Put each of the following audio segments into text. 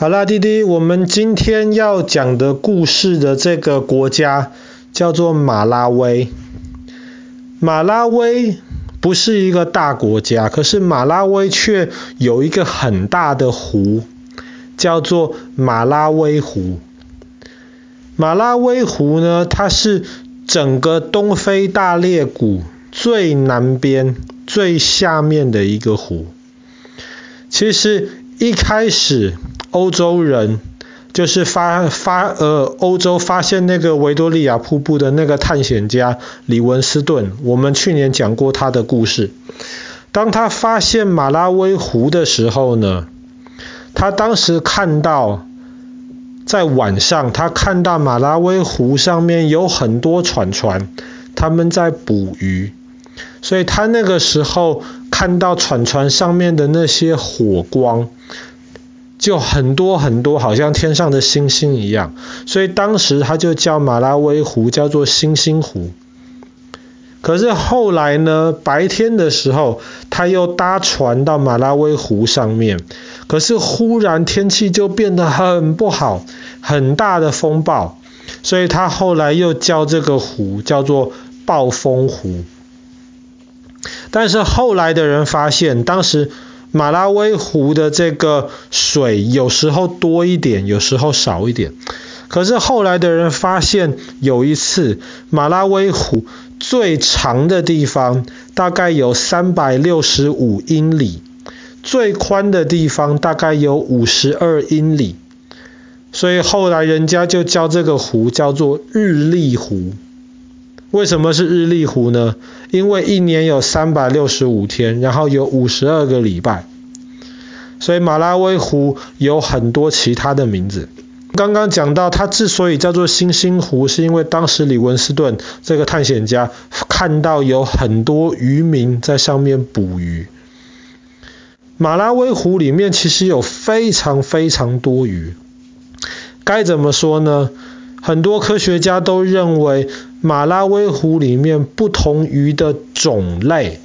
好啦，弟弟，我们今天要讲的故事的这个国家叫做马拉威。马拉威不是一个大国家，可是马拉威却有一个很大的湖，叫做马拉威湖。马拉威湖呢，它是整个东非大裂谷最南边、最下面的一个湖。其实一开始，欧洲人就是发发呃，欧洲发现那个维多利亚瀑布的那个探险家李文斯顿，我们去年讲过他的故事。当他发现马拉威湖的时候呢，他当时看到在晚上，他看到马拉威湖上面有很多船船，他们在捕鱼，所以他那个时候看到船船上面的那些火光。就很多很多，好像天上的星星一样，所以当时他就叫马拉威湖叫做星星湖。可是后来呢，白天的时候，他又搭船到马拉威湖上面，可是忽然天气就变得很不好，很大的风暴，所以他后来又叫这个湖叫做暴风湖。但是后来的人发现，当时。马拉威湖的这个水有时候多一点，有时候少一点。可是后来的人发现，有一次马拉威湖最长的地方大概有三百六十五英里，最宽的地方大概有五十二英里。所以后来人家就叫这个湖叫做日历湖。为什么是日历湖呢？因为一年有三百六十五天，然后有五十二个礼拜，所以马拉威湖有很多其他的名字。刚刚讲到，它之所以叫做星星湖，是因为当时李文斯顿这个探险家看到有很多渔民在上面捕鱼。马拉威湖里面其实有非常非常多鱼，该怎么说呢？很多科学家都认为，马拉威湖里面不同鱼的种类，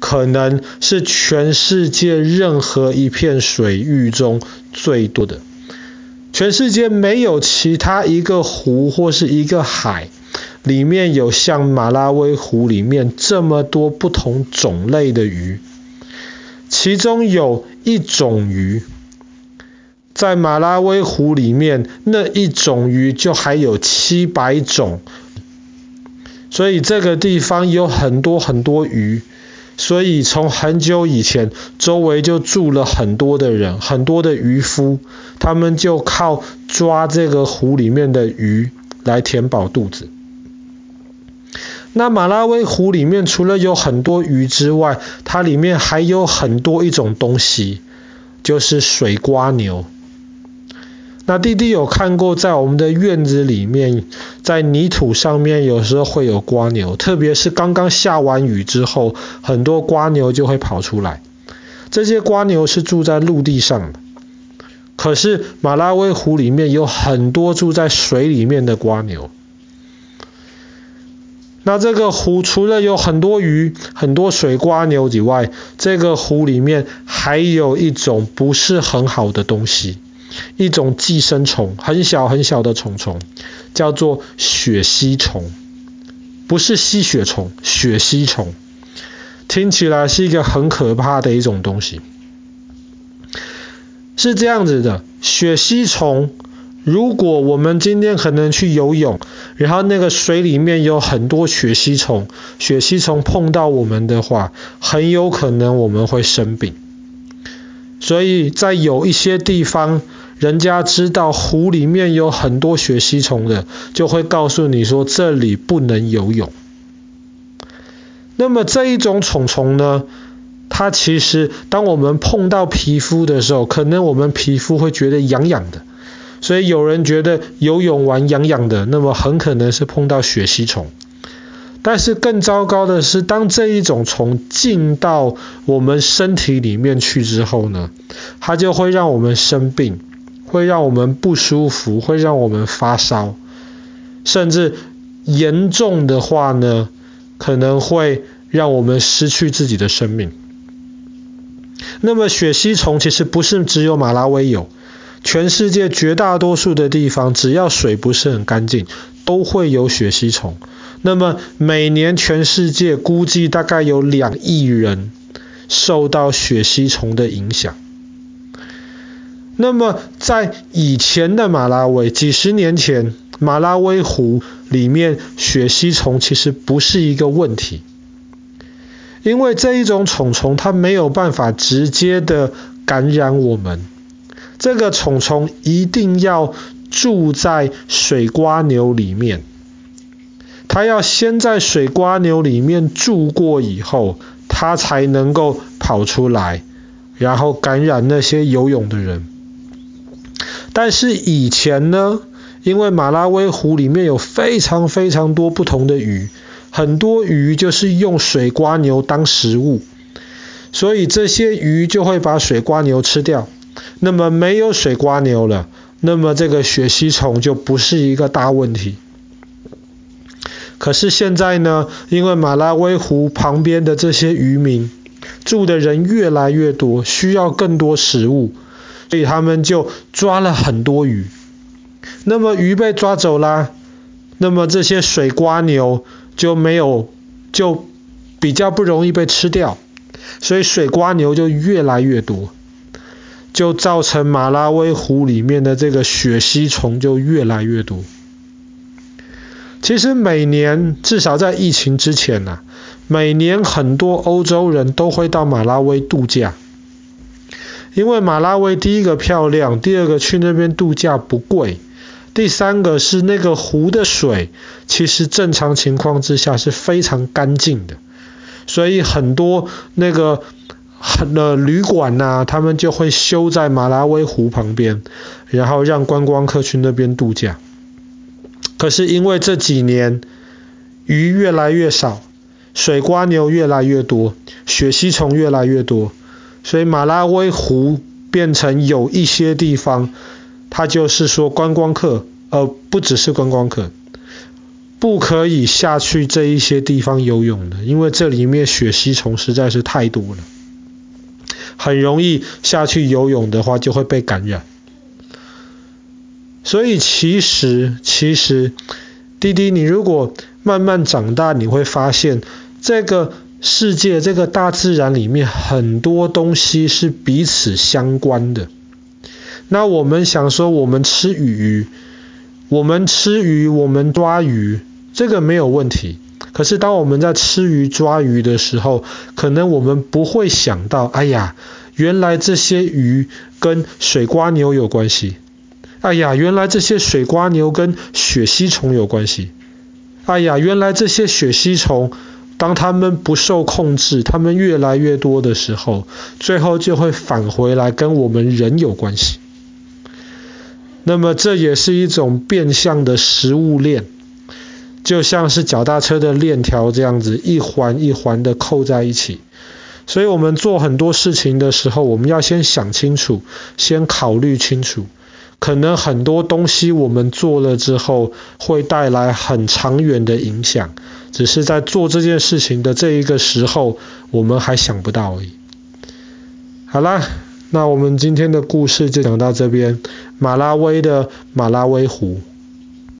可能是全世界任何一片水域中最多的。全世界没有其他一个湖或是一个海，里面有像马拉威湖里面这么多不同种类的鱼。其中有一种鱼。在马拉威湖里面，那一种鱼就还有七百种，所以这个地方有很多很多鱼，所以从很久以前，周围就住了很多的人，很多的渔夫，他们就靠抓这个湖里面的鱼来填饱肚子。那马拉威湖里面除了有很多鱼之外，它里面还有很多一种东西，就是水瓜牛。那弟弟有看过，在我们的院子里面，在泥土上面有时候会有瓜牛，特别是刚刚下完雨之后，很多瓜牛就会跑出来。这些瓜牛是住在陆地上的，可是马拉威湖里面有很多住在水里面的瓜牛。那这个湖除了有很多鱼、很多水瓜牛以外，这个湖里面还有一种不是很好的东西。一种寄生虫，很小很小的虫虫，叫做血吸虫，不是吸血虫，血吸虫，听起来是一个很可怕的一种东西。是这样子的，血吸虫，如果我们今天可能去游泳，然后那个水里面有很多血吸虫，血吸虫碰到我们的话，很有可能我们会生病。所以在有一些地方，人家知道湖里面有很多血吸虫的，就会告诉你说这里不能游泳。那么这一种虫虫呢，它其实当我们碰到皮肤的时候，可能我们皮肤会觉得痒痒的。所以有人觉得游泳完痒痒的，那么很可能是碰到血吸虫。但是更糟糕的是，当这一种虫进到我们身体里面去之后呢，它就会让我们生病。会让我们不舒服，会让我们发烧，甚至严重的话呢，可能会让我们失去自己的生命。那么血吸虫其实不是只有马拉威有，全世界绝大多数的地方，只要水不是很干净，都会有血吸虫。那么每年全世界估计大概有两亿人受到血吸虫的影响。那么在以前的马拉维，几十年前，马拉维湖里面血吸虫其实不是一个问题，因为这一种虫虫它没有办法直接的感染我们。这个虫虫一定要住在水瓜牛里面，它要先在水瓜牛里面住过以后，它才能够跑出来，然后感染那些游泳的人。但是以前呢，因为马拉维湖里面有非常非常多不同的鱼，很多鱼就是用水瓜牛当食物，所以这些鱼就会把水瓜牛吃掉。那么没有水瓜牛了，那么这个血吸虫就不是一个大问题。可是现在呢，因为马拉维湖旁边的这些渔民住的人越来越多，需要更多食物。所以他们就抓了很多鱼，那么鱼被抓走啦，那么这些水瓜牛就没有，就比较不容易被吃掉，所以水瓜牛就越来越多，就造成马拉维湖里面的这个血吸虫就越来越多。其实每年至少在疫情之前呐，每年很多欧洲人都会到马拉维度假。因为马拉维第一个漂亮，第二个去那边度假不贵，第三个是那个湖的水，其实正常情况之下是非常干净的，所以很多那个很的旅馆呐、他们就会修在马拉维湖旁边，然后让观光客去那边度假。可是因为这几年鱼越来越少，水瓜牛越来越多，血吸虫越来越多。所以马拉维湖变成有一些地方，它就是说观光客，呃，不只是观光客，不可以下去这一些地方游泳的，因为这里面血吸虫实在是太多了，很容易下去游泳的话就会被感染。所以其实，其实，滴滴，你如果慢慢长大，你会发现这个。世界这个大自然里面很多东西是彼此相关的。那我们想说，我们吃鱼，我们吃鱼，我们抓鱼，这个没有问题。可是当我们在吃鱼抓鱼的时候，可能我们不会想到，哎呀，原来这些鱼跟水瓜牛有关系。哎呀，原来这些水瓜牛跟血吸虫有关系。哎呀，原来这些血吸虫。当他们不受控制，他们越来越多的时候，最后就会返回来跟我们人有关系。那么这也是一种变相的食物链，就像是脚踏车的链条这样子，一环一环的扣在一起。所以我们做很多事情的时候，我们要先想清楚，先考虑清楚。可能很多东西我们做了之后，会带来很长远的影响，只是在做这件事情的这一个时候，我们还想不到而已。好啦，那我们今天的故事就讲到这边，马拉威的马拉威湖。